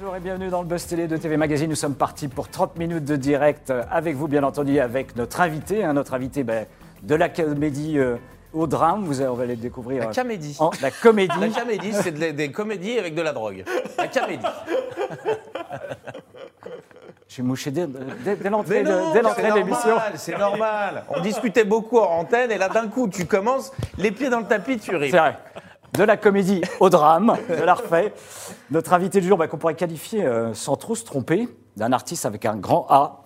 Bonjour et bienvenue dans le Buzz Télé de TV Magazine. Nous sommes partis pour 30 minutes de direct avec vous, bien entendu, avec notre invité. hein, notre invité ben, de la comédie euh, au drame. Vous, allez- on va les découvrir. La euh, comédie. en- la comédie. La comédie, c'est de- des comédies avec de la drogue. La comédie. Suis mouché dès, dès- dès l'entrée de, dès c'est l'émission. normal, c'est normal. On discutait beaucoup en antenne et là d'un coup, tu commences les pieds dans le tapis, tu ris. C'est vrai. De la comédie au drame, de la refait. Notre invité du jour, ben, qu'on pourrait qualifier, euh, sans trop se tromper, d'un artiste avec un grand A.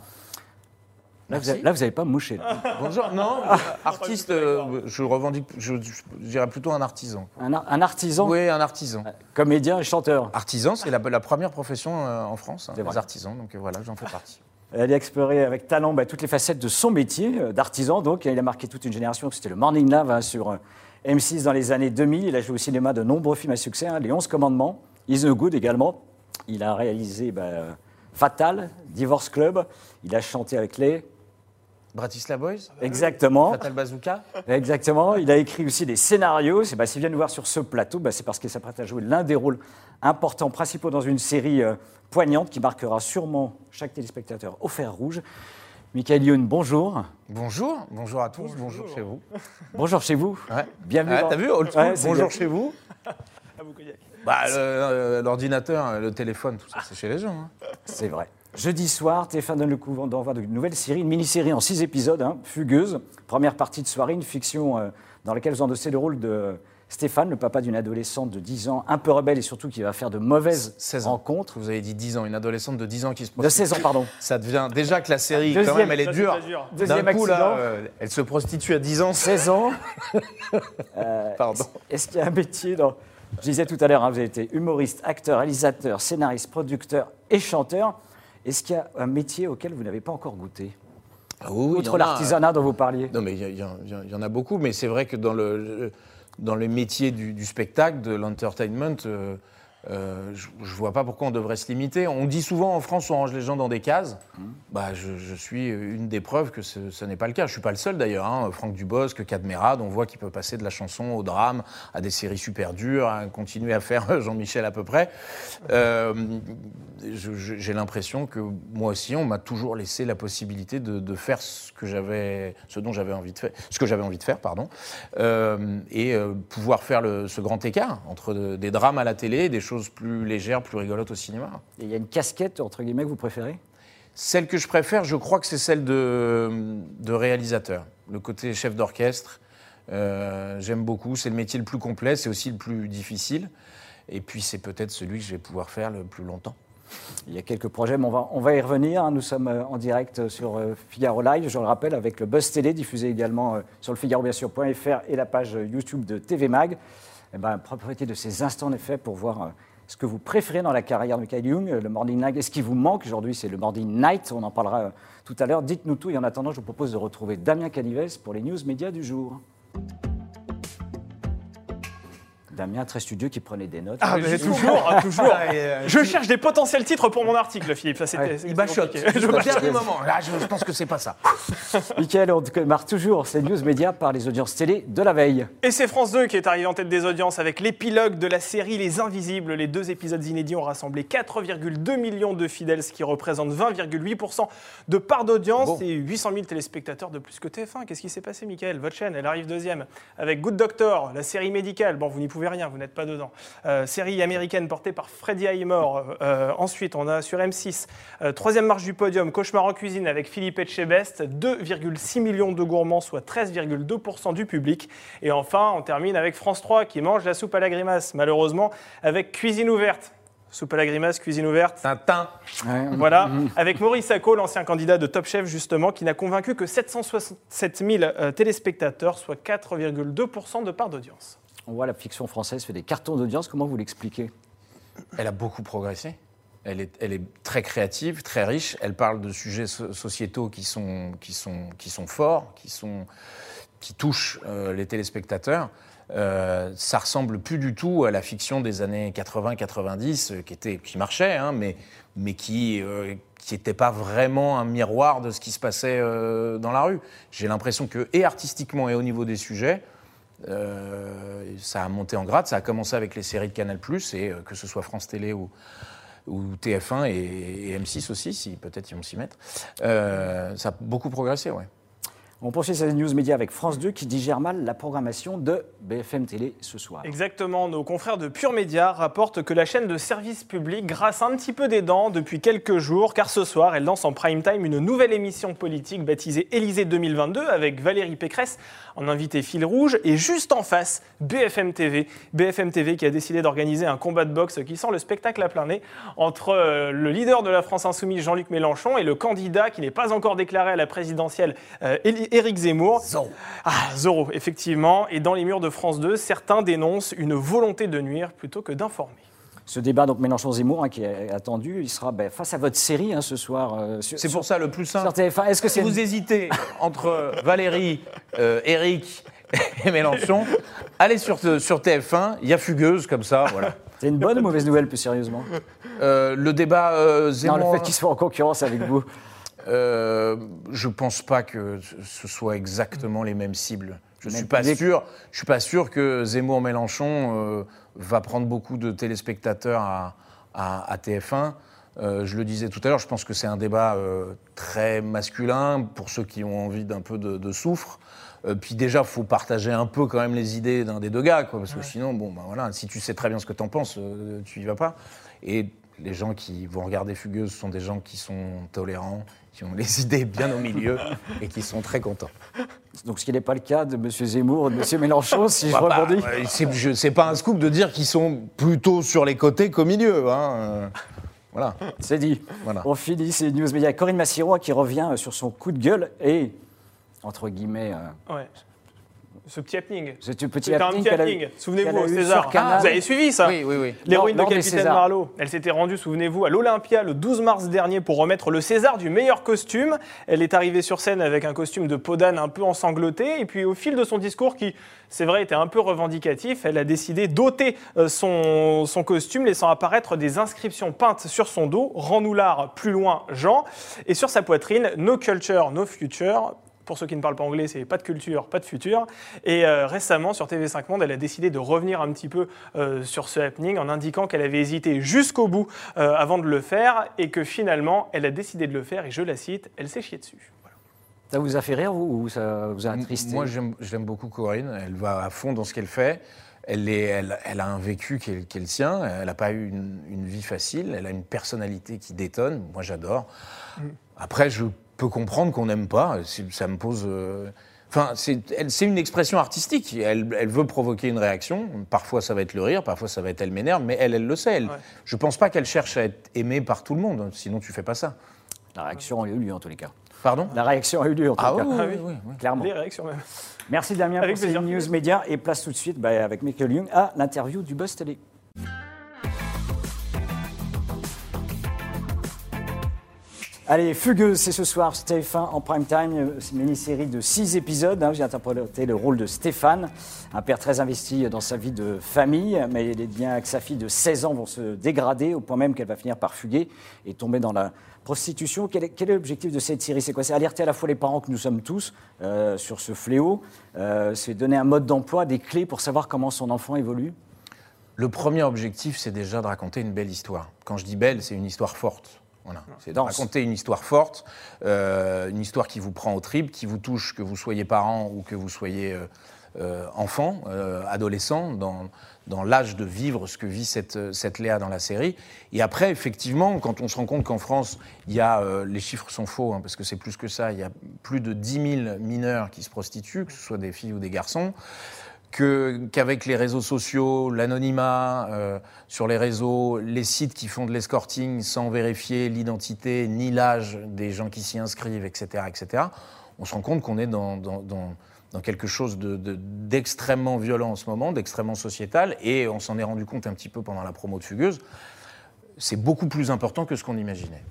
Là, vous Merci. avez- là, vous n'avez pas mouché. là. Bonjour, non, artiste, euh, je revendique, je, je dirais plutôt un artisan. Un, ar- un artisan, Oui, un artisan. comédien et chanteur. Artisan, c'est la, la première profession euh, en France, hein, les artisans, donc euh, voilà, j'en fais partie. Elle a exploré avec talent bah, toutes les facettes de son métier euh, d'artisan. Donc, il a marqué toute une génération. C'était le Morning Love hein, sur euh, M6 dans les années 2000. Il a joué au cinéma de nombreux films à succès, hein, Les 11 Commandements, Is No Good également. Il a réalisé bah, Fatal, Divorce Club. Il a chanté avec les. Bratislava Boys, Exactement. Fatal Bazooka. Exactement. Il a écrit aussi des scénarios. C'est bah, s'il vient nous voir sur ce plateau, bah, c'est parce qu'il s'apprête à jouer l'un des rôles importants, principaux dans une série euh, poignante qui marquera sûrement chaque téléspectateur au fer rouge. Michael Youn, bonjour. Bonjour, bonjour à tous, bonjour, chez vous. Bonjour chez vous. Ouais. Bienvenue. Dans- T'as vu, old school, Ouais, c'est bonjour bien. chez vous. Bah, euh, L'ordinateur, le téléphone, tout ça, c'est chez les gens. hein. C'est vrai. Jeudi soir, TF1 donne le coup d'envoi d'une nouvelle série, une mini-série en six épisodes, hein, Fugueuse. Première partie de soirée, une fiction euh, dans laquelle vous endossez le rôle de Stéphane, le papa d'une adolescente de 10 ans, un peu rebelle et surtout qui va faire de mauvaises 16 ans. rencontres. Vous avez dit 10 ans, une adolescente de 10 ans qui se De prostitue. 16 ans, pardon. Ça devient déjà que la série, Deuxième. quand même, elle est dure. Deuxième coup, là, euh, elle se prostitue à 10 ans. 16 ans. Pardon. Est-ce qu'il y a un métier dans... Je disais tout à l'heure, hein, vous avez été humoriste, acteur, réalisateur, scénariste, producteur et chanteur. Est-ce qu'il y a un métier auquel vous n'avez pas encore goûté? Ah oui, Outre l'artisanat dont vous parliez. Non, mais il y, en a beaucoup, mais c'est vrai que dans le, le- dans le métier du, spectacle, de l'entertainment, euh, euh, je ne vois pas pourquoi on devrait se limiter. On dit souvent en France, on range les gens dans des cases. Bah, je, je suis une des preuves que ce, ce n'est pas le cas. Je ne suis pas le seul d'ailleurs. Hein. Franck Dubosc, Cadmerade, on voit qu'il peut passer de la chanson au drame, à des séries super dures, à continuer à faire Jean-Michel à peu près. Euh, J'ai l'impression que moi aussi, on m'a toujours laissé la possibilité de, de faire ce que j'avais, ce dont j'avais envie de faire, ce que j'avais envie de faire, pardon, Euh, et pouvoir faire le- ce grand écart entre de- des drames à la télé des choses plus légères, plus rigolotes au cinéma. Et il y a une casquette, entre guillemets, que vous préférez? Celle que je préfère, je crois que c'est celle de, de réalisateur. Le côté chef d'orchestre, euh, j'aime beaucoup. C'est le métier le plus complet, c'est aussi le plus difficile. Et puis c'est peut-être celui que je vais pouvoir faire le plus longtemps. Il y a quelques projets, mais on va, on va y revenir. Nous sommes euh, en direct sur euh, Figaro Live, je le rappelle, avec le Buzz Télé, diffusé également sur le Figaro, bien sûr.fr et la page YouTube de TV Mag. Eh ben, propriété de ces instants, en effet, pour voir euh, ce que vous préférez dans la carrière de Michael Young, euh, le Morning Night. Est-ce qui vous manque aujourd'hui C'est le Morning Night, on en parlera euh, tout à l'heure. Dites-nous tout. Et en attendant, je vous propose de retrouver Damien Canives pour les news médias du jour. Damien, très studieux, qui prenait des notes. Ah, mais Juste toujours, ah, toujours. euh, Je cherche des potentiels titres pour mon article, Philippe. Ça, c'était. Ouais. Il bachote. Je Au dernier moment. Là, je, je pense que c'est pas ça. Michael, on démarre toujours ces news médias par les audiences télé de la veille. Et c'est France 2 qui est arrivé en tête des audiences avec l'épilogue de la série Les Invisibles. Les deux épisodes inédits ont rassemblé 4,2 millions de fidèles, ce qui représente 20,8% de part d'audience Bon. et 800 000 téléspectateurs de plus que TF1. Qu'est-ce qui s'est passé, Michael? Votre chaîne, elle arrive deuxième. Avec Good Doctor, la série médicale. Bon, vous n'y pouvez rien, vous n'êtes pas dedans. Euh, série américaine portée par Freddie Highmore. Euh, ensuite, on a sur M6, euh, troisième marche du podium, Cauchemar en cuisine avec Philippe Etchebest, 2,6 millions de gourmands, soit 13,2% du public. Et enfin, on termine avec France 3 qui mange la soupe à la grimace, malheureusement, avec Cuisine ouverte. Soupe à la grimace, cuisine ouverte. Tintin. Voilà, avec Maurice Sacco, l'ancien candidat de Top Chef, justement, qui n'a convaincu que 767 000 euh, téléspectateurs, soit 4,2% de part d'audience. On voit la fiction française fait des cartons d'audience. Comment vous l'expliquez? Elle a beaucoup progressé. Elle est, très créative, très riche. Elle parle de sujets so- sociétaux qui sont, forts, qui, touchent euh, les téléspectateurs. Euh, ça ressemble plus du tout à la fiction des années 80-90 euh, qui, qui marchait, hein, mais, qui n'était pas vraiment un miroir de ce qui se passait dans la rue. J'ai l'impression que, et artistiquement et au niveau des sujets, euh, ça a monté en grade. Ça a commencé avec les séries de Canal+, et euh, que ce soit France Télé ou, ou TF1 et, et M6 aussi, si peut-être ils vont s'y mettre. Euh, ça a beaucoup progressé, ouais. On poursuit ces news médias avec France 2 qui digère mal la programmation de BFM Télé ce soir. Exactement, nos confrères de Pure Média rapportent que la chaîne de service public grasse un petit peu des dents depuis quelques jours, car ce soir, elle lance en prime time une nouvelle émission politique baptisée Élysée 2022 avec Valérie Pécresse en invité fil rouge, et juste en face, BFM TV. BFM TV qui a décidé d'organiser un combat de boxe qui sent le spectacle à plein nez entre euh, le leader de la France Insoumise, Jean-Luc Mélenchon, et le candidat qui n'est pas encore déclaré à la présidentielle, euh, Éric Zemmour. Zorro. Ah, Zorro, effectivement. Et dans les murs de France 2, certains dénoncent une volonté de nuire plutôt que d'informer. Ce débat, donc Mélenchon-Zemmour, hein, qui est attendu, il sera ben, face à votre série hein, ce soir. euh, C'est pour ça le plus simple. sur TF1. Est-ce que Si c'est vous hésitez entre Valérie, euh, Eric et Mélenchon, allez sur, sur TF1, il y a Fugueuse comme ça, voilà. c'est une bonne ou mauvaise nouvelle, plus sérieusement? Euh, le débat euh, Non, Zemmour, le fait qu'ils soient en concurrence avec vous. Euh, je pense pas que ce soit exactement les mêmes cibles. Je Mais suis pas sûr. Je suis pas sûr que Zemmour-Mélenchon euh, va prendre beaucoup de téléspectateurs à, à- à TF1. Euh, je le disais tout à l'heure, je pense que c'est un débat très masculin pour ceux qui ont envie d'un peu de, de soufre. Puis déjà, il faut partager un peu quand même les idées d'un des deux gars, quoi, parce que sinon, bon, ben voilà, si tu sais très bien ce que tu en penses, tu y vas pas. Et les gens qui vont regarder Fugueuse sont des gens qui sont tolérants, qui ont les idées bien au milieu et qui sont très contents. Donc, ce qui n'est pas le cas de M. Zemmour et de M. Mélenchon, si je Bah, bah, rebondis. ouais, c'est- pas un scoop de dire qu'ils sont plutôt sur les côtés qu'au milieu. Hein. euh, Voilà. C'est dit. Voilà. On finit ces news médias. Corinne Massirois qui revient euh, sur son coup de gueule et, entre guillemets, euh, Ouais. Ce petit happening. c'est un petit C'était un petit happening. Souvenez-vous, César. Canal. vous avez suivi ça Oui, oui, oui. L'héroïne de Capitaine. Marlowe, elle s'était rendue, souvenez-vous, à l'Olympia le 12 mars dernier pour remettre le César du meilleur costume. Elle est arrivée sur scène avec un costume de peau d'âne un peu ensanglanté. Et puis au fil de son discours, qui, c'est vrai, était un peu revendicatif, elle a décidé d'ôter euh, son, son costume, laissant apparaître des inscriptions peintes sur son dos. Rends-nous l'art, plus loin, Jean. Et sur sa poitrine, No culture, no future. Pour ceux qui ne parlent pas anglais, c'est pas de culture, pas de futur. Et euh, récemment, sur TV5 Monde, elle a décidé de revenir un petit peu euh, sur ce happening en indiquant qu'elle avait hésité jusqu'au bout euh, avant de le faire et que finalement, elle a décidé de le faire et je la cite, elle s'est chiée dessus. Voilà. Ça vous a fait rire, vous, ou ça vous a attristé Moi, j'aime beaucoup Corinne. Elle va à fond dans ce qu'elle fait. Elle, est, elle, elle a un vécu qui est, le sien. Elle n'a pas eu une, une vie facile. Elle a une personnalité qui détonne. Moi, j'adore. Après, je peux comprendre qu'on n'aime pas. C'est- Ça me pose. euh, Enfin, c'est une expression artistique. Elle, elle veut provoquer une réaction. Parfois, ça va être le rire. Parfois, ça va être elle m'énerve. Mais elle, elle le sait. Elle. Ouais. Je pense pas qu'elle cherche à être aimée par tout le monde. Sinon, tu fais pas ça. La réaction a eu lieu, en tous les cas. Pardon? La réaction a eu lieu, en tous Ah les oui, cas. oui, oui. oui. Clairement. Les réactions même. Merci Damien Avec pour ces news médias et place tout de suite bah, avec Michael Young à l'interview du Buzz Télé. Allez, Fugueuse, c'est ce soir, TF1 en prime time, une mini-série de six épisodes. hein. J'ai interprété le rôle de Stéphane, un père très investi dans sa vie de famille, mais les liens avec sa fille de 16 ans vont se dégrader au point même qu'elle va finir par fuguer et tomber dans la prostitution. Quel est, quel est l'objectif de cette série? C'est quoi? C'est alerter à la fois les parents que nous sommes tous euh, sur ce fléau, euh, c'est donner un mode d'emploi, des clés pour savoir comment son enfant évolue? Le premier objectif, c'est déjà de raconter une belle histoire. Quand je dis belle, c'est une histoire forte. Voilà. C'est raconter une histoire forte, euh, une histoire qui vous prend au tripes, qui vous touche, que vous soyez parent ou que vous soyez euh, euh, enfant, euh, adolescent, dans, dans l'âge de vivre ce que vit cette, cette Léa dans la série. Et après, effectivement, quand on se rend compte qu'en France, il y a, euh, les chiffres sont faux, hein, parce que c'est plus que ça, il y a plus de 10 000 mineurs qui se prostituent, que ce soit des filles ou des garçons qu'avec les réseaux sociaux, l'anonymat euh, sur les réseaux, les sites qui font de l'escorting sans vérifier l'identité ni l'âge des gens qui s'y inscrivent, etc., etc., on se rend compte qu'on est dans, quelque chose de- de- d'extrêmement violent en ce moment, d'extrêmement sociétal, et on s'en est rendu compte un petit peu pendant la promo de Fugueuse. C'est beaucoup plus important que ce qu'on imaginait.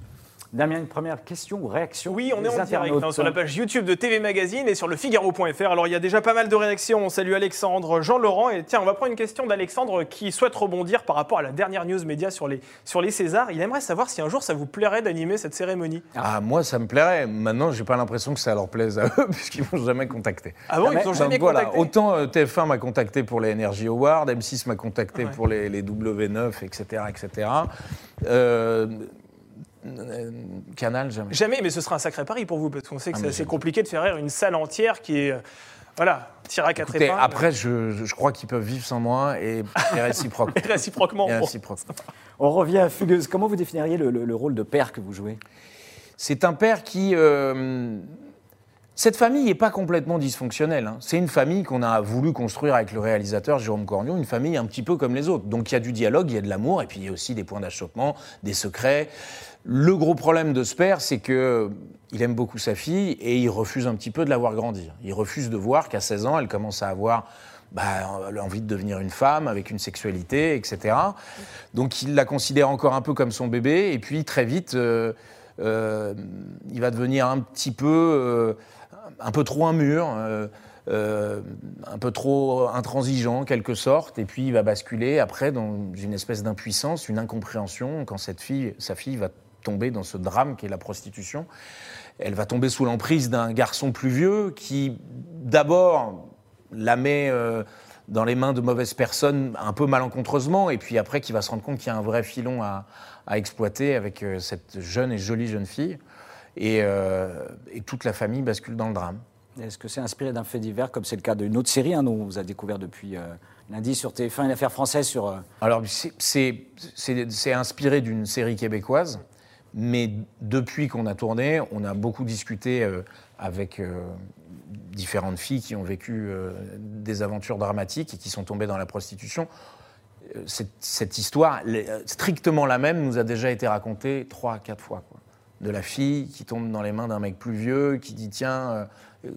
Damien, une première question ou réaction Oui, on est en direct hein, sur la page YouTube de TV Magazine et sur le Figaro.fr. Alors il y a déjà pas mal de réactions. On salue Alexandre, Jean-Laurent. Et tiens, on va prendre une question d'Alexandre qui souhaite rebondir par rapport à la dernière news média sur les, sur les Césars. Il aimerait savoir si un jour ça vous plairait d'animer cette cérémonie. Ah, moi, ça me plairait. Maintenant, j'ai pas l'impression que ça leur plaise à eux, puisqu'ils m'ont jamais contacté. Ah bon, Ah, ils t'ont jamais Donc voilà, contacté autant euh, TF1 m'a contacté pour les Energy Awards, M6 m'a contacté Ouais. pour les, les W9, etc. etc. Euh, euh, Canal, jamais. Jamais, mais ce sera un sacré pari pour vous, parce qu'on sait que Ah, c'est assez compliqué de faire rire une salle entière qui est. euh, Voilà, tirée à quatre Écoutez, épingles. après, je, je- crois qu'ils peuvent vivre sans moi et, et réciproque. Et réciproquement. Et bon. réciproque. On revient à Fugueuse. Comment vous définiriez le, le- le rôle de père que vous jouez? C'est un père qui. euh, cette famille n'est pas complètement dysfonctionnelle. hein. C'est une famille qu'on a voulu construire avec le réalisateur Jérôme Cornion, une famille un petit peu comme les autres. Donc il y a du dialogue, il y a de l'amour, et puis il y a aussi des points d'achoppement, des secrets. Le gros problème de ce père, c'est que il aime beaucoup sa fille et il refuse un petit peu de la voir grandir. Il refuse de voir qu'à 16 ans, elle commence à avoir bah, envie de devenir une femme avec une sexualité, etc. Donc il la considère encore un peu comme son bébé, et puis très vite, euh, euh, il va devenir un petit peu, euh, un peu trop un mur, euh, euh, un peu trop intransigeant en quelque sorte, et puis il va basculer après dans une espèce d'impuissance, une incompréhension quand cette fille, sa fille va tomber dans ce drame qui est la prostitution. Elle va tomber sous l'emprise d'un garçon plus vieux qui, d'abord, la met euh, dans les mains de mauvaises personnes un peu malencontreusement, et puis après qui va se rendre compte qu'il y a un vrai filon à, exploiter avec cette jeune et jolie jeune fille. Et, euh, et toute la famille bascule dans le drame. Est-ce que c'est inspiré d'un fait divers, comme c'est le cas d'une autre série hein, dont on vous a découvert depuis euh, lundi sur TF1, une affaire française sur. euh, Alors, c'est- inspiré d'une série québécoise, mais depuis qu'on a tourné, on a beaucoup discuté euh, avec différentes filles qui ont vécu des aventures dramatiques et qui sont tombées dans la prostitution. Cette, cette histoire, strictement la même, nous a déjà été racontée trois, quatre fois. quoi. De la fille qui tombe dans les mains d'un mec plus vieux, qui dit tiens, euh,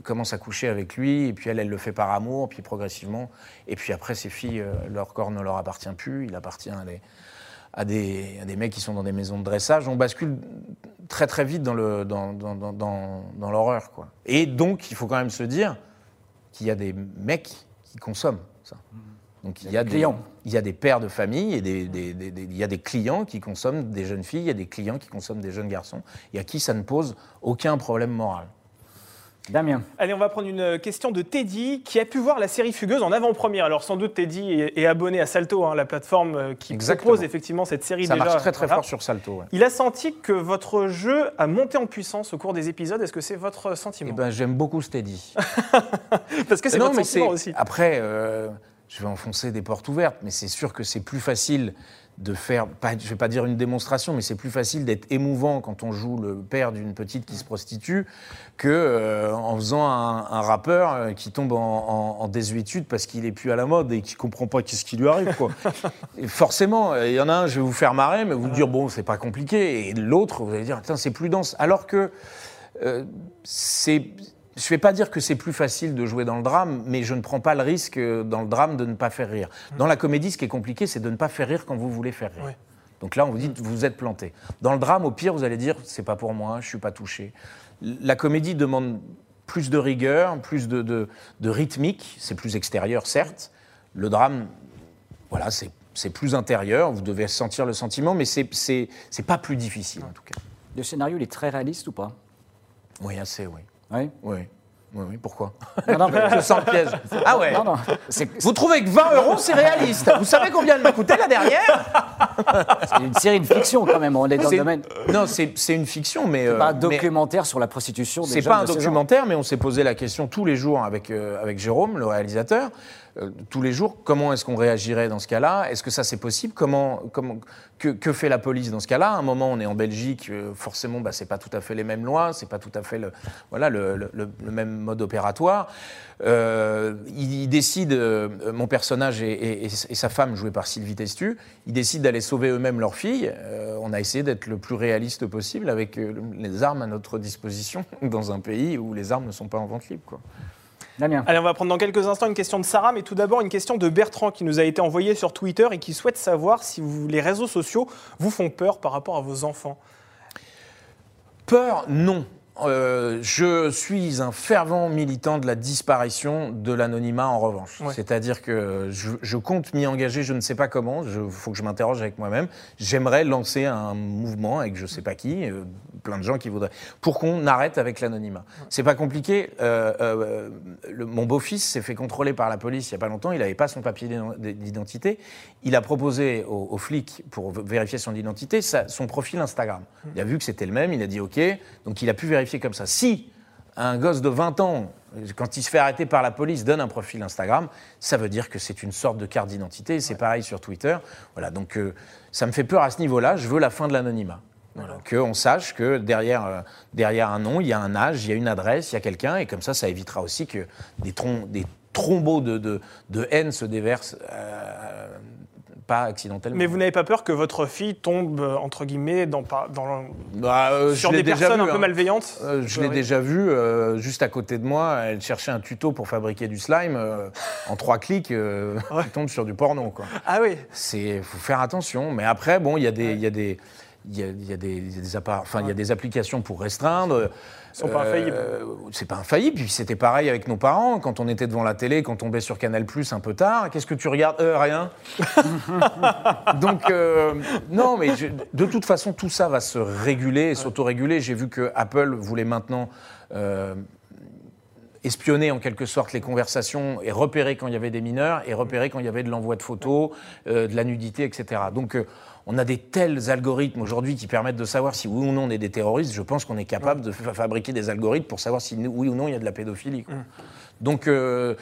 commence à coucher avec lui, et puis elle, elle le fait par amour, puis progressivement. Et puis après, ces filles, euh, leur corps ne leur appartient plus, il appartient à des, à des, mecs qui sont dans des maisons de dressage. On bascule très très vite dans le- dans, dans, dans, l'horreur. quoi. Et donc, il faut quand même se dire qu'il y a des mecs qui consomment ça. Donc il y a des clients. Il y a des pères de famille et des, des- des- des- il y a des clients qui consomment des jeunes filles, il y a des clients qui consomment des jeunes garçons, et à qui ça ne pose aucun problème moral. Damien. Allez, on va prendre une question de Teddy qui a pu voir la série Fugueuse en avant-première. Alors sans doute Teddy est, est abonné à Salto, hein, la plateforme euh, qui Exactement. propose effectivement cette série Ça déjà. marche très très Voilà. fort sur Salto. ouais. Il a senti que votre jeu a monté en puissance au cours des épisodes. Est-ce que c'est votre Eh sentiment ben, j'aime beaucoup Steady. Parce que c'est non, votre mais sentiment c'est aussi. après, euh, je vais enfoncer des portes ouvertes, mais c'est sûr que c'est plus facile de faire, pas, je vais pas dire une démonstration, mais c'est plus facile d'être émouvant quand on joue le père d'une petite qui se prostitue que euh, en faisant un, un rappeur euh, qui tombe en, en- en désuétude parce qu'il est plus à la mode et qui comprend pas qu'est-ce qui lui arrive. Quoi. Et forcément, euh, il y en a un, je vais vous faire marrer, mais vous dire bon, c'est pas compliqué, et l'autre, vous allez dire tiens, c'est plus dense. Alors que euh, c'est. Je ne vais pas dire que c'est plus facile de jouer dans le drame, mais je ne prends pas le risque euh, dans le drame de ne pas faire rire. Dans la comédie, ce qui est compliqué, c'est de ne pas faire rire quand vous voulez faire rire. Donc là, on vous dit, vous êtes planté. Dans le drame, au pire, vous allez dire, c'est pas pour moi, je suis pas touché. La comédie demande plus de rigueur, plus de, de- de rythmique, c'est plus extérieur, certes. Le drame, voilà, c'est plus intérieur, vous devez sentir le sentiment, mais c'est pas plus difficile, en tout cas. Le scénario, il est très réaliste ou pas? Oui, assez, oui. Oui. Oui, oui, oui. Pourquoi? Non, non, mais- Je sens le piège. Ah ouais non, non. C'est Vous trouvez que 20 euros, c'est réaliste Vous savez combien elle m'a coûté la dernière? C'est une série de fiction quand même. On est dans le C'est- domaine. Non, c'est c'est une fiction, mais... euh, Pas un mais documentaire sur la prostitution. des C'est pas un de 16 ans. documentaire, mais on s'est posé la question tous les jours avec, euh, avec Jérôme, le réalisateur. Euh, tous les jours, comment est-ce qu'on réagirait dans ce cas-là? Est-ce que ça c'est possible? Comment, que, fait la police dans ce cas-là? À un moment, on est en Belgique, euh, forcément, bah, c'est pas tout à fait les mêmes lois, c'est pas tout à fait le, voilà, le, même mode opératoire. Euh, il, décide, mon personnage et, sa femme, jouée par Sylvie Testu, ils décident d'aller sauver eux-mêmes leur fille. On a essayé d'être le plus réaliste possible avec les armes à notre disposition dans un pays où les armes ne sont pas en vente libre. Damien. Allez, on va prendre dans quelques instants une question de Sarah, mais tout d'abord une question de Bertrand qui nous a été envoyée sur Twitter et qui souhaite savoir si vous- les réseaux sociaux vous font peur par rapport à vos enfants. Peur, non. Euh, je suis un fervent militant de la disparition de l'anonymat en revanche. Ouais. C'est-à-dire que je, je compte m'y engager, je ne sais pas comment, il faut que je m'interroge avec moi-même. J'aimerais lancer un mouvement avec je ne sais pas qui, euh, plein de gens qui voudraient, pour qu'on arrête avec l'anonymat. C'est pas compliqué. Euh, le- mon beau-fils s'est fait contrôler par la police il n'y a pas longtemps, il n'avait pas son papier d'identité. Il a proposé aux, aux flics, pour vérifier son identité, sa- son profil Instagram. Il a vu que c'était le même, il a dit OK, donc il a pu vérifier comme ça. Si un gosse de 20 ans, quand il se fait arrêter par la police, donne un profil Instagram, ça veut dire que c'est une sorte de carte d'identité. C'est pareil sur Twitter. Voilà, donc euh, ça me fait peur à ce niveau-là. Je veux la fin de l'anonymat. Voilà, Qu'on sache que derrière, euh, derrière un nom, il y a un âge, il y a une adresse, il y a quelqu'un, et comme ça, ça évitera aussi que des, trom- des trombeaux de, de- de haine se déversent, euh, pas accidentellement. Mais vous n'avez pas peur que votre fille tombe, euh, entre guillemets, dans, dans, Bah, euh, sur des personnes vu, un peu hein. malveillantes Euh, je l'ai déjà vu euh, juste à côté de moi. Elle cherchait un tuto pour fabriquer du slime. en trois clics, Ouais. tu tombes sur du porno. Quoi. Ah oui C'est, faut faire attention. Mais après, bon, il y a des, il y a des, il y a, il y a des, il y a des appara- enfin, il y a des applications pour restreindre. Ils sont pas infaillibles. C'est pas infaillible. Puis c'était pareil avec nos parents. Quand on était devant la télé, quand on tombait sur Canal Plus un peu tard, qu'est-ce que tu regardes Euh, Rien. Donc, euh, non, mais je- de toute façon, tout ça va se réguler, s'autoréguler. J'ai vu que Apple voulait maintenant. euh, espionner en quelque sorte les conversations et repérer quand il y avait des mineurs et repérer quand il y avait de l'envoi de photos, euh, de la nudité, etc. Donc euh, on a des tels algorithmes aujourd'hui qui permettent de savoir si oui ou non on est des terroristes. Je pense qu'on est capable de fa- fabriquer des algorithmes pour savoir si oui ou non il y a de la pédophilie. quoi. Donc euh,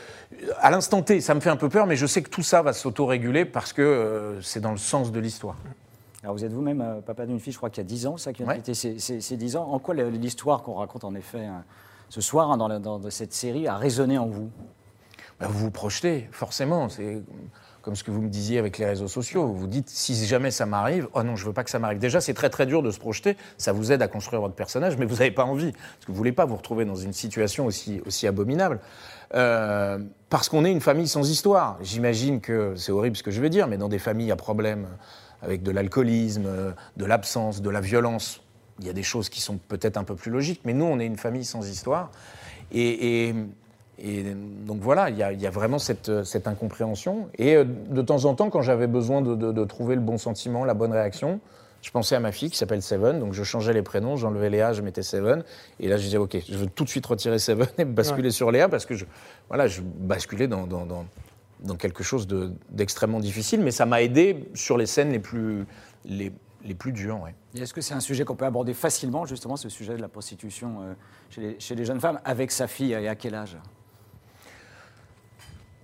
à l'instant T, ça me fait un peu peur, mais je sais que tout ça va s'autoréguler parce que c'est dans le sens de l'histoire. Alors vous êtes vous-même papa d'une fille, je crois qu'il y a 10 ans, ça qui a Ouais. été ces, ces- ces 10 ans. En quoi l'histoire qu'on raconte en effet hein, ce soir hein, dans, cette série a résonné en vous Bah, vous vous projetez, forcément. C'est comme ce que vous me disiez avec les réseaux sociaux. Vous dites, si jamais ça m'arrive, oh non, je veux pas que ça m'arrive. Déjà, c'est très très dur de se projeter. Ça vous aide à construire votre personnage, mais vous n'avez pas envie. Parce que vous voulez pas vous retrouver dans une situation aussi, aussi abominable. Euh, parce qu'on est une famille sans histoire. J'imagine que c'est horrible ce que je vais dire, mais dans des familles à problème, avec de l'alcoolisme, euh, de l'absence, de la violence, il y a des choses qui sont peut-être un peu plus logiques. Mais nous, on est une famille sans histoire. Et, et- et donc voilà, il y a, il y a vraiment cette, cette incompréhension. Et euh, de temps en temps, quand j'avais besoin de, de- de trouver le bon sentiment, la bonne réaction, je pensais à ma fille qui s'appelle Seven, donc je changeais les prénoms, j'enlevais Léa, je mettais Seven, et là je disais ok, je veux tout de suite retirer Seven et basculer sur Léa parce que je, voilà, je basculais dans, dans, dans- dans quelque chose de- d'extrêmement difficile, mais ça m'a aidé sur les scènes les plus, les, les plus. Et Est-ce que c'est un sujet qu'on peut aborder facilement, justement, ce sujet de la prostitution euh, chez, les, chez les jeunes femmes, avec sa fille et à quel âge?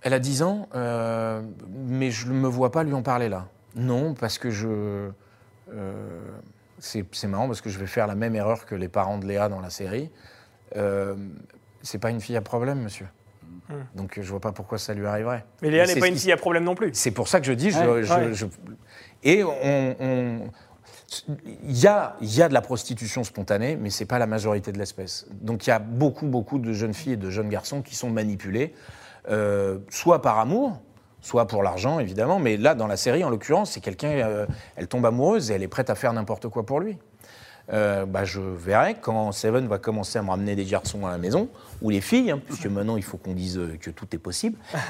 Elle a 10 ans, euh, mais je ne me vois pas lui en parler là. Non, parce que je. euh, c'est c'est marrant parce que je vais faire la même erreur que les parents de Léa dans la série. Euh, c'est pas une fille à problème, monsieur. Donc je vois pas pourquoi ça lui arriverait. Mais Léa n'est pas une fille à problème non plus. C'est pour ça que je dis, je- Ouais, je- ouais. je- et on, on- il y a, y a de la prostitution spontanée, mais c'est pas la majorité de l'espèce. Donc il y a beaucoup, beaucoup de jeunes filles et de jeunes garçons qui sont manipulés, euh, soit par amour, soit pour l'argent évidemment, mais là dans la série en l'occurrence, c'est quelqu'un, euh, elle tombe amoureuse et elle est prête à faire n'importe quoi pour lui. Euh, bah, je verrai quand Seven va commencer à me ramener des garçons à la maison, ou les filles, hein, puisque maintenant il faut qu'on dise que tout est possible.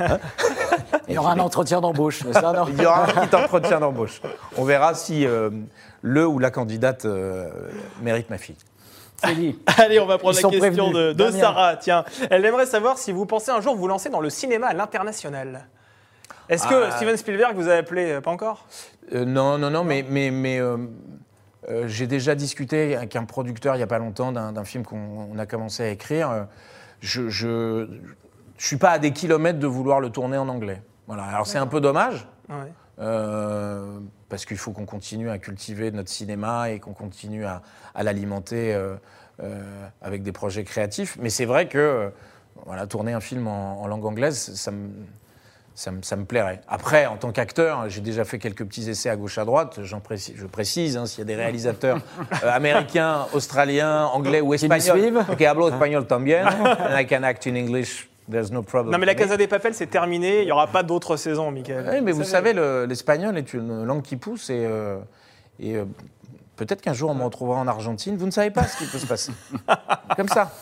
Il y aura un entretien d'embauche, c'est ça, non Il y aura un petit entretien d'embauche. On verra si euh, le ou la candidate euh, mérite ma fille. Allez, on va prendre Ils la question de, de. Sarah. Tiens, elle aimerait savoir si vous pensez un jour vous lancer dans le cinéma à l'international. Est-ce que Ah. Steven Spielberg vous a appelé euh, Pas encore? Euh, non, non, non, mais, mais, mais euh, euh, j'ai déjà discuté avec un producteur il n'y a pas longtemps d'un film qu'on on a commencé à écrire. Je, je suis pas à des kilomètres de vouloir le tourner en anglais. Voilà. Alors c'est un peu dommage. Ouais. Euh, parce qu'il faut qu'on continue à cultiver notre cinéma et qu'on continue à, à l'alimenter euh, euh, avec des projets créatifs. Mais c'est vrai que voilà, tourner un film en, en langue anglaise, ça me, ça, me, ça me plairait. Après, en tant qu'acteur, j'ai déjà fait quelques petits essais à gauche à droite. J'en précise, je précise, hein, s'il y a des réalisateurs américains, australiens, anglais ou espagnols. Ok, hablo espagnol también. and I can act in English. There's no problem. Non, mais la. Casa des Papel, c'est terminé. Il n'y aura pas d'autres saisons, Michael. Oui, mais vous savez, le- l'espagnol est une langue qui pousse et, euh, et, euh, Peut-être qu'un jour on me retrouvera en Argentine. Vous ne savez pas ce qui peut se passer. Comme ça.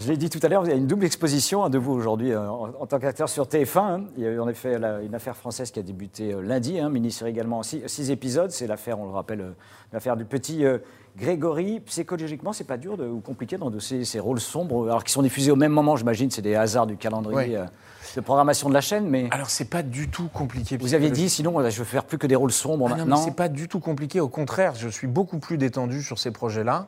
Je l'ai dit tout à l'heure, il y a une double exposition hein, de vous aujourd'hui euh, en, en tant qu'acteur sur TF1. hein. Il y a eu en effet la- une affaire française qui a débuté euh, lundi, hein, mini-série également en six, six épisodes. C'est l'affaire, on le rappelle, euh, l'affaire du petit euh, Grégory. Psychologiquement, c'est pas dur de, ou compliqué d'endosser ces rôles sombres, alors qu'ils sont diffusés au même moment, j'imagine, c'est des hasards du calendrier Oui. euh, de programmation de la chaîne. Mais Alors c'est pas du tout compliqué. vous aviez dit, sinon, euh, je veux faire plus que des rôles sombres Ah maintenant. c'est pas du tout compliqué. Au contraire, je suis beaucoup plus détendu sur ces projets-là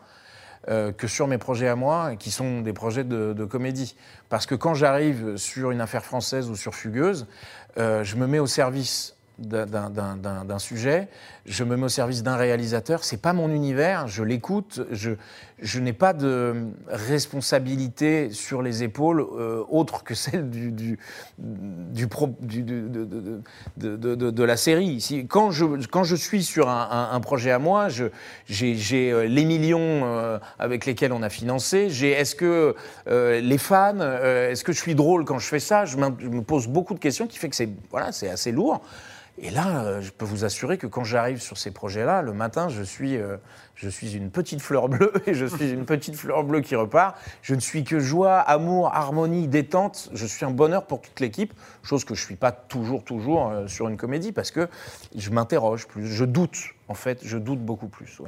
euh, que sur mes projets à moi, qui sont des projets de, de comédie. Parce que quand j'arrive sur une affaire française ou sur Fugueuse, euh, je me mets au service d'un- sujet, je me mets au service d'un réalisateur. C'est pas mon univers, je l'écoute, je, je n'ai pas de responsabilité sur les épaules euh, autre que celle du, du, du de, de- de- de- la série. Quand, je, quand je suis sur un, un- projet à moi, j'ai euh, les millions euh, avec lesquels on a financé, j'ai est-ce que les fans, est-ce que je suis drôle quand je fais ça? Je, me pose beaucoup de questions qui fait que c'est voilà, c'est assez lourd. Et là, euh, je peux vous assurer que quand j'arrive sur ces projets-là, le matin, je suis, euh, je suis une petite fleur bleue et je suis une petite fleur bleue qui repart. Je ne suis que joie, amour, harmonie, détente. Je suis un bonheur pour toute l'équipe, chose que je ne suis pas toujours, toujours euh, sur une comédie parce que je m'interroge plus, je doute, en fait, je doute beaucoup plus.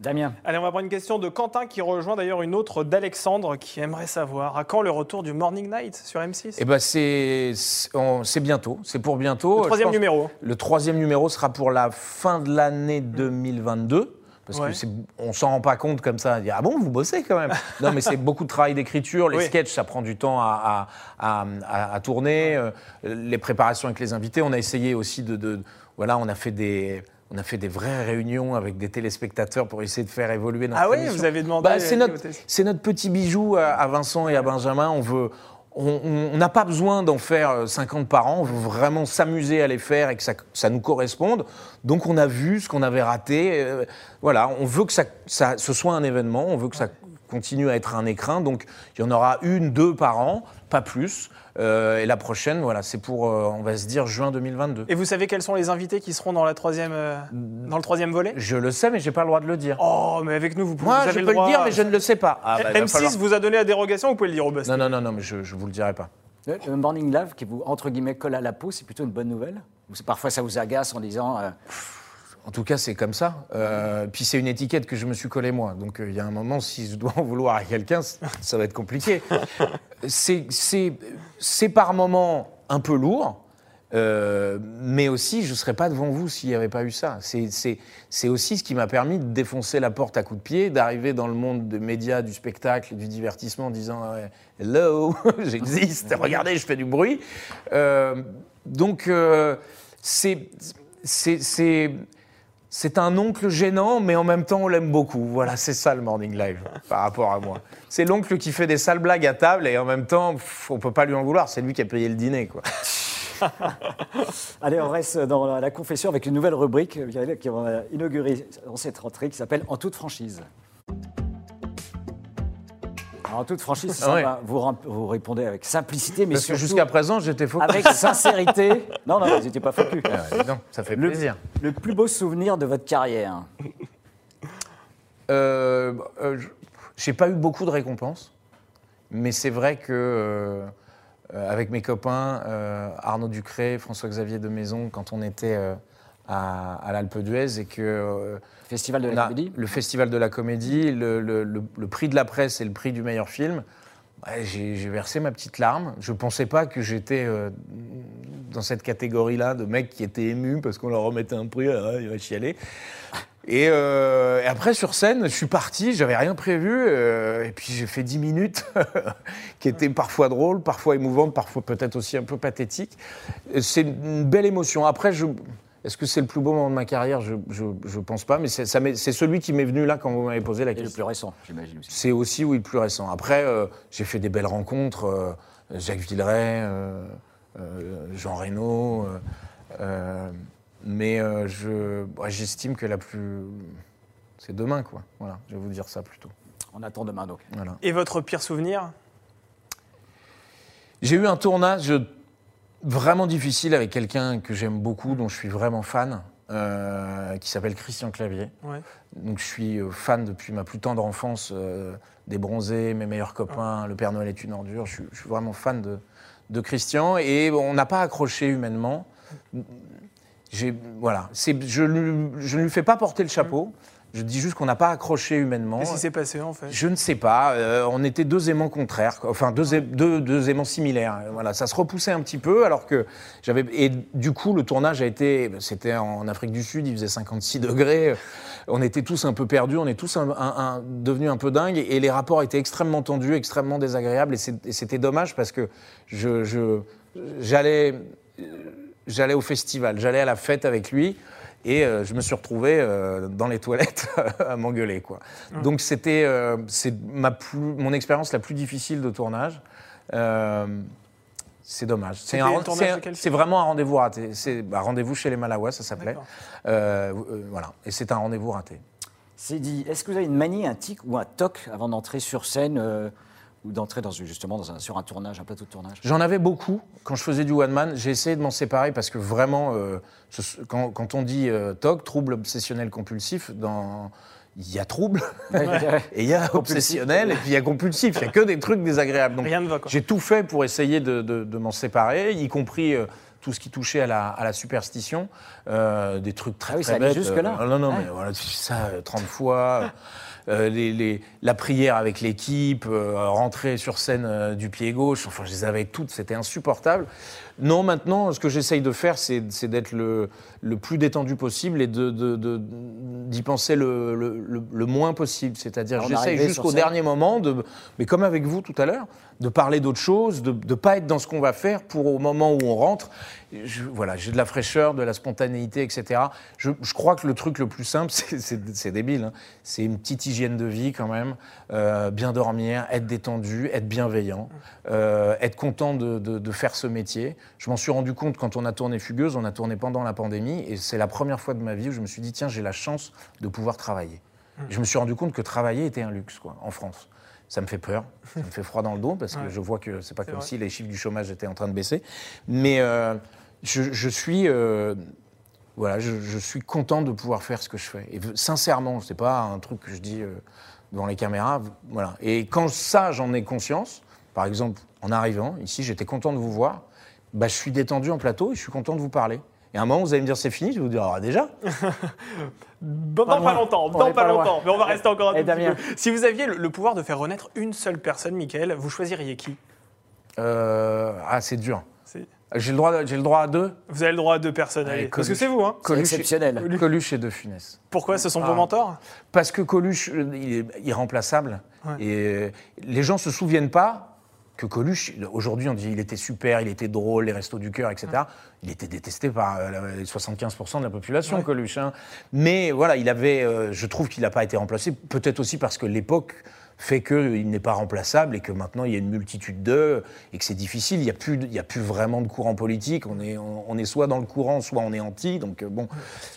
Damien, Allez, on va prendre une question de Quentin qui rejoint d'ailleurs une autre d'Alexandre qui aimerait savoir à quand le retour du Morning Night sur M6 Eh ben c'est bientôt, c'est pour bientôt. Le troisième numéro. Le troisième numéro sera pour la fin de l'année 2022. Parce Ouais. que c'est, on s'en rend pas compte comme ça. Ah bon, vous bossez quand même? non, mais c'est beaucoup de travail d'écriture. Les Oui. sketchs, ça prend du temps à, à- à- à- à tourner. Euh, Les préparations avec les invités. On a essayé aussi de, de- voilà, on a fait des, on a fait des vraies réunions avec des téléspectateurs pour essayer de faire évoluer notre Ah oui, émission. vous avez demandé. Bah, c'est euh, notre, c'est notre petit bijou à, Vincent et à Benjamin. On veut. on- n'a pas besoin d'en faire euh, 50 par an, on veut vraiment s'amuser à les faire et que ça, ça nous corresponde. Donc on a vu ce qu'on avait raté. euh, voilà, on veut que ça, ça- ce soit un événement, on veut que ça continue à être un écrin. Donc il y en aura une, deux par an, pas plus. Euh, et la prochaine, voilà, c'est pour, euh, on va se dire, juin 2022. Et vous savez quels sont les invités qui seront dans, la troisième, euh, dans le troisième volet? Je le sais, mais j'ai pas le droit de le dire. Oh, mais avec nous, vous pouvez. Moi, vous je avez peux le, droit. dire, mais je ne le sais pas. Ah, bah, il va M6 falloir- vous a donné la dérogation, vous pouvez le dire au boss. Non, non, non, non, mais je ne vous le dirai pas. Le, le Morning Love qui vous, entre guillemets, colle à la peau, c'est plutôt une bonne nouvelle? Ou parfois ça vous agace en disant euh, En tout cas, c'est comme ça. Euh, puis c'est une étiquette que je me suis collée moi. Donc euh, il y a un moment, si je dois en vouloir à quelqu'un, ça va être compliqué. C'est- par moments un peu lourd, euh, mais aussi je ne serais pas devant vous s'il n'y avait pas eu ça. C'est- aussi ce qui m'a permis de défoncer la porte à coups de pied, d'arriver dans le monde des médias, du spectacle, du divertissement en disant Hello, j'existe, regardez, je fais du bruit. Donc c'est. C'est- un oncle gênant, mais en même temps, on l'aime beaucoup. Voilà, c'est ça le Morning Live par rapport à moi. C'est l'oncle qui fait des sales blagues à table et en même temps, pff, on peut pas lui en vouloir. C'est lui qui a payé le dîner, quoi. Allez, on reste dans la, confession avec une nouvelle rubrique euh, qui va inaugurer en cette rentrée qui s'appelle En toute franchise. En toute franchise, Ah vous, vous répondez avec simplicité, mais Parce que jusqu'à présent, j'étais faux. avec sincérité. Non, non, vous n'étiez pas focus. Ah ouais, non, ça fait Le, plaisir. le plus beau souvenir de votre carrière Euh, euh, j'ai pas eu beaucoup de récompenses, mais c'est vrai que euh, avec mes copains euh, Arnaud Ducré, François-Xavier de Maison, quand on était euh, à, à l'Alpe d'Huez et que Festival de on la a comédie le festival de la comédie, le, le- le- le prix de la presse et le prix du meilleur film. Ouais, j'ai versé ma petite larme. Je ne pensais pas que j'étais euh, dans cette catégorie-là de mecs qui étaient émus parce qu'on leur remettait un prix, ah, il va chialer. Et, euh, et après, sur scène, je suis parti, j'avais rien prévu, euh, et puis j'ai fait 10 minutes qui étaient parfois drôles, parfois émouvantes, parfois peut-être aussi un peu pathétiques. C'est une belle émotion. Après, je, est-ce que c'est le plus beau moment de ma carrière? Je ne pense pas, mais c'est celui qui m'est venu là quand vous m'avez posé la Et le question. plus récent, j'imagine aussi. C'est aussi, oui, le plus récent. Après, euh, j'ai fait des belles rencontres. euh, Jacques Villeray, euh, euh, Jean Reno. euh, euh, mais euh, je- ouais, j'estime que la plus. C'est demain, quoi. Voilà, je vais vous dire ça plutôt. On attend demain donc. Voilà. Et votre pire souvenir? J'ai eu un tournage vraiment difficile avec quelqu'un que j'aime beaucoup, dont je suis vraiment fan. euh, qui s'appelle Christian Clavier. Ouais. Donc je suis euh, fan depuis ma plus tendre enfance euh, des bronzés, mes meilleurs copains, Le Père Noël est une ordure. Je suis, je suis vraiment fan de, de Christian et on n'a pas accroché humainement. Voilà, je, je ne lui fais pas porter le chapeau. Je dis juste qu'on n'a pas accroché humainement. Qu'est-ce qui s'est passé en fait? Je ne sais pas. euh, on était deux aimants contraires, enfin deux, a- deux, deux aimants similaires. Voilà, ça se repoussait un petit peu, alors que j'avais. Et du coup, le tournage a été. C'était en Afrique du Sud, il faisait 56 degrés. On était tous un peu perdus, on est tous un- un- un- devenus un peu dingues, et les rapports étaient extrêmement tendus, extrêmement désagréables, et c'était dommage parce que je, je- j'allais, j'allais au festival, j'allais à la fête avec lui. Et euh, je me suis retrouvé euh, dans les toilettes à m'engueuler. Quoi. Donc c'était euh, c'est ma plus, mon expérience la plus difficile de tournage. Euh, c'est dommage. C'est, un- vraiment un rendez-vous raté. C'est bah, rendez-vous chez les Malawas, ça s'appelait. Euh, euh, voilà. Et c'est un rendez-vous raté. C'est dit. Est-ce que vous avez une manie, un tic ou un toc avant d'entrer sur scène euh, ou d'entrer dans, justement dans un- sur un tournage, un plateau de tournage? J'en avais beaucoup quand je faisais du one man. J'ai essayé de m'en séparer parce que vraiment, euh, ce- quand, quand on dit euh, TOC, trouble obsessionnel compulsif, dans il y a trouble et il y a obsessionnel et puis il y a compulsif. Il y a que des trucs désagréables. Donc Rien ne va j'ai tout fait pour essayer de, de- de m'en séparer, y compris euh, tout ce qui touchait à la, à la superstition, euh, des trucs très Ah oui, très ça bêtes. jusque-là. Euh, non, non, Ouais. mais voilà, tu fais ça euh, 30 fois. euh, la prière avec l'équipe, euh, rentrer sur scène euh, du pied gauche, enfin je les avais toutes, c'était insupportable. Non, maintenant, ce que j'essaye de faire, c'est d'être le, le plus détendu possible et de- de- de- d'y penser le, le- le- le moins possible. C'est-à-dire, j'essaye jusqu'au dernier moment, de, mais comme avec vous tout à l'heure, de parler d'autre chose, de ne pas être dans ce qu'on va faire pour au moment où on rentre. Je- voilà, j'ai de la fraîcheur, de la spontanéité, etc. Je, je crois que le truc le plus simple, c'est- débile, hein, c'est une petite hygiène de vie quand même, euh, bien dormir, être détendu, être bienveillant, euh, être content de, de- de faire ce métier. Je m'en suis rendu compte quand on a tourné Fugueuse, on a tourné pendant la pandémie, et c'est la première fois de ma vie où je me suis dit, tiens, j'ai la chance de pouvoir travailler. Je me suis rendu compte que travailler était un luxe, quoi, en France. Ça me fait peur, ça me fait froid dans le dos parce que Ouais. je vois que c'est pas comme vrai. si les chiffres du chômage étaient en train de baisser. Mais euh, je, je suis, euh, voilà, je, je suis content de pouvoir faire ce que je fais. Et sincèrement, c'est pas un truc que je dis euh, devant les caméras, voilà. Et quand ça, j'en ai conscience. Par exemple, en arrivant ici, j'étais content de vous voir. Bah, je suis détendu en plateau et je suis content de vous parler. Et à un moment, vous allez me dire c'est fini, je vais vous dire ah, déjà. Dans Pas longtemps, On dans pas longtemps. Mais on va rester encore un Et tout petit peu. Si vous aviez le, le pouvoir de faire renaître une seule personne, Michael, vous choisiriez qui? Euh, ah, c'est dur. J'ai le droit, j'ai le droit à deux? Vous avez le droit à deux personnes. Allez, allez. Parce que Coluche. c'est vous, hein C'est Coluche et- exceptionnel. Coluche et De Funès. Pourquoi? Ce sont Ah. vos mentors? Parce que Coluche, euh, il est irremplaçable. Ouais. Et les gens se souviennent pas que Coluche, aujourd'hui on dit il était super, il était drôle, les restos du cœur, etc. Il était détesté par euh, les 75% de la population, Ouais. Coluche. hein. Mais voilà, il avait, euh, je trouve qu'il n'a pas été remplacé, peut-être aussi parce que l'époque fait qu'il n'est pas remplaçable et que maintenant il y a une multitude d'eux et que c'est difficile. Il n'y a, plus il y a plus vraiment de courant politique. On est, on, on est soit dans le courant, soit on est anti. Donc euh, bon,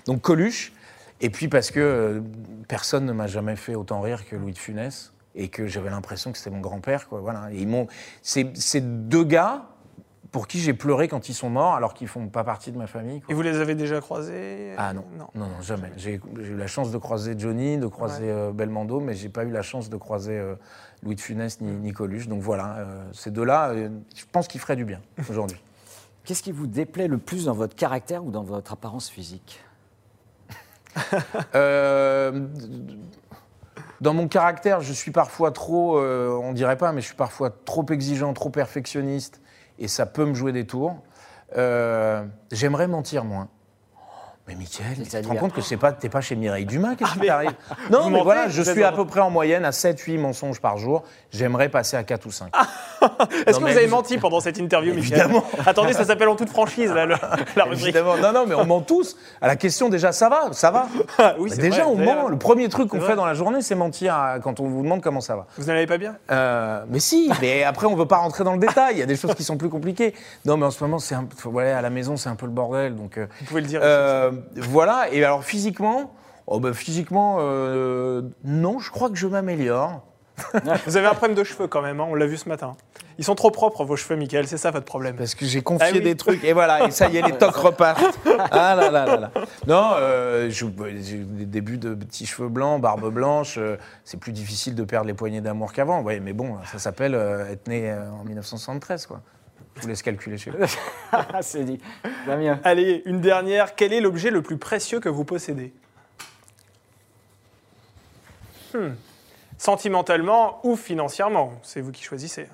donc Coluche. Et puis parce que euh, personne ne m'a jamais fait autant rire que Louis de Funès et que j'avais l'impression que c'était mon grand-père. Quoi. Voilà. Et ils m'ont. C'est c'est deux gars pour qui j'ai pleuré quand ils sont morts alors qu'ils font pas partie de ma famille. quoi. Et vous les avez déjà croisés? Ah non. Non. non, non, jamais. J'ai j'ai eu la chance de croiser Johnny, de croiser Ouais. euh, Belmondo, mais j'ai pas eu la chance de croiser euh, Louis de Funès ni, ni Coluche. Donc voilà, euh, ces deux-là, euh, je pense qu'ils feraient du bien aujourd'hui. Qu'est-ce qui vous déplaît le plus dans votre caractère ou dans votre apparence physique? Euh, dans mon caractère, je suis parfois trop, euh, on dirait pas, mais je suis parfois trop exigeant, trop perfectionniste, et ça peut me jouer des tours. Euh, J'aimerais mentir moins. Mais Mickaël, tu te rends compte que c'est pas, t'es pas chez Mireille Dumas, qu'est-ce qui mais- t'arrive Non, mais mentez, voilà, je suis à peu près en moyenne à 7-8 mensonges par jour. J'aimerais passer à 4 ou 5. Est-ce que vous avez menti pendant cette interview, Michael Évidemment. Attendez, ça s'appelle en toute franchise, là, le- la rubrique. Évidemment, non, non, mais on ment tous. À la question, déjà, ça va, ça va. Ah, oui, c'est déjà, vrai, on ment. Le premier truc qu'on fait dans la journée, c'est mentir à- quand on vous demande comment ça va. Vous n'allez pas bien? Euh, mais si, mais après on veut pas rentrer dans le détail. Il y a des choses qui sont plus compliquées. Non, mais en ce moment, c'est un, à la maison, c'est un peu le bordel. Donc euh, Vous pouvez le dire. euh, voilà. Et alors physiquement, oh ben, physiquement, euh, non, je crois que je m'améliore. Vous avez un problème de cheveux quand même, hein, on l'a vu ce matin. Ils sont trop propres, vos cheveux, Michael, c'est ça votre problème. Parce que j'ai confié Ah oui. des trucs et voilà, et ça y est, les tocs repartent. Ah là là là là. Non, euh, j'ai des débuts de petits cheveux blancs, barbe blanche. euh, c'est plus difficile de perdre les poignées d'amour qu'avant. Ouais, mais bon, ça s'appelle euh, être né euh, en 1973, quoi. Je vous laisse calculer chez vous. C'est dit. Damien. Allez, une dernière. Quel est l'objet le plus précieux que vous possédez? Hmm. Sentimentalement ou financièrement? C'est vous qui choisissez.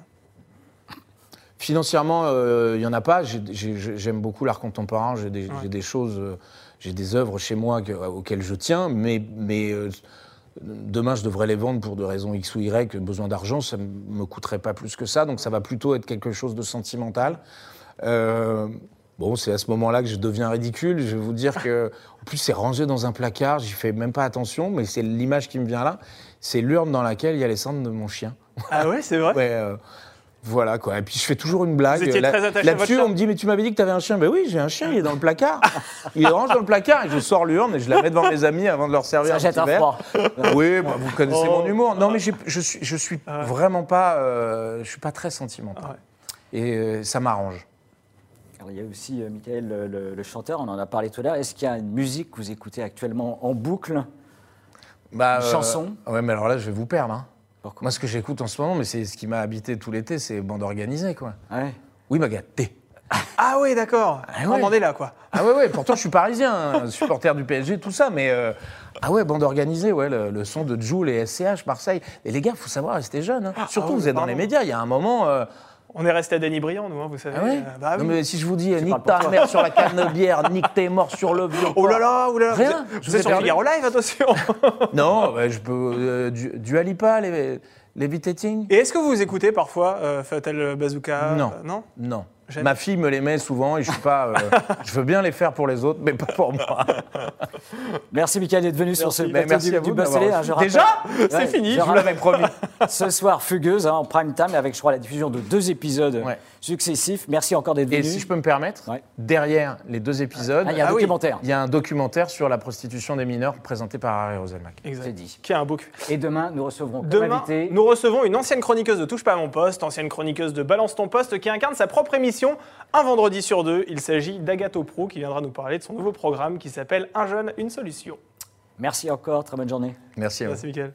Financièrement, euh, il n'y en a pas. J'ai- j'ai- J'aime beaucoup l'art contemporain. J'ai des, Ouais. j'ai des choses, euh, j'ai des œuvres chez moi que- auxquelles je tiens, mais, mais euh, demain, je devrais les vendre pour de raisons X ou Y. Besoin d'argent, ça ne me coûterait pas plus que ça. Donc, ça va plutôt être quelque chose de sentimental. Euh, bon, c'est à ce moment-là que je deviens ridicule. Je vais vous dire que, en plus, c'est rangé dans un placard. J'y fais même pas attention, mais c'est l'image qui me vient là. C'est l'urne dans laquelle il y a les cendres de mon chien. Ah ouais, c'est vrai? Ouais, euh, voilà quoi. Et puis je fais toujours une blague. Vous étiez Là- très attaché à votre Là-dessus, on me dit Mais tu m'avais dit que tu avais un chien Ben oui, j'ai un chien, il est dans le placard. il est range dans le placard et je sors l'urne et je la mets devant mes amis avant de leur servir Ça un jette un froid. Oui, bah, vous connaissez Oh. mon humour. Non, mais je suis, je suis Ah vraiment pas. euh, je suis pas très sentimental. Ah ouais. Et euh, ça m'arrange. Alors, il y a aussi euh, Michael, le, le- le chanteur, on en a parlé tout à l'heure. Est-ce qu'il y a une musique que vous écoutez actuellement en boucle? Bah, Une chanson? Ouais, mais alors là, je vais vous perdre. hein. Pourquoi? Moi, ce que j'écoute en ce moment, mais c'est ce qui m'a habité tout l'été, c'est bande organisée, quoi. Ouais? Oui, ma gâtée. Ah oui, d'accord. Ah On ouais. en est là, quoi. Ah ouais, ouais, pourtant je suis parisien, hein, supporter du PSG, tout ça, mais... euh, ah ouais, bande organisée, ouais, le, le son de Joule et SCH, Marseille. Et les gars, faut savoir rester jeune. hein. Surtout, ah oui, vous êtes dans les médias, il y a un moment... euh, On est resté à Danny Briand, nous, hein, vous savez. ah ouais Euh, bah Non mais si je vous dis, nique ta mère sur la canne de bière, nique tes morts sur le vieux Oh là là, oh là là. Rien, Vous êtes- je Vous vous ai êtes sur. Figaro Live, attention. Non, bah, je peux... Euh, du, du Alipa, les, Levitating Et est-ce que vous écoutez parfois euh, Fatal Bazooka? Non. euh, Non? Non. Ma fille me les met souvent et je suis pas... euh, je veux bien les faire pour les autres, mais pas pour moi. Merci Michael d'être venu sur ce Mais plateau merci du, à du vous de Buzz m'avoir Télé, hein, reçu. je rappelle. Déjà C'est Ouais, fini, je vous rappelle- l'avais promis. Ce soir, Fugueuse, hein, en prime time, avec, je crois, la diffusion de deux épisodes Ouais. successifs. Merci encore d'être Et venu. si je peux me permettre, Ouais. derrière les deux épisodes, Ah, il y a un Ah oui. documentaire. il y a un documentaire sur la prostitution des mineurs présenté par Harry Roselmack. Exact. C'est dit. Qui a un beau cul. Et demain, nous recevrons comme Demain, invité nous recevons une ancienne chroniqueuse de Touche pas à mon poste, ancienne chroniqueuse de Balance ton poste, qui incarne sa propre émission un vendredi sur deux. Il s'agit d'Agato Pro, qui viendra nous parler de son nouveau programme qui s'appelle Un jeune, une solution. Merci encore, très bonne journée. Merci à vous. Merci, Mickaël.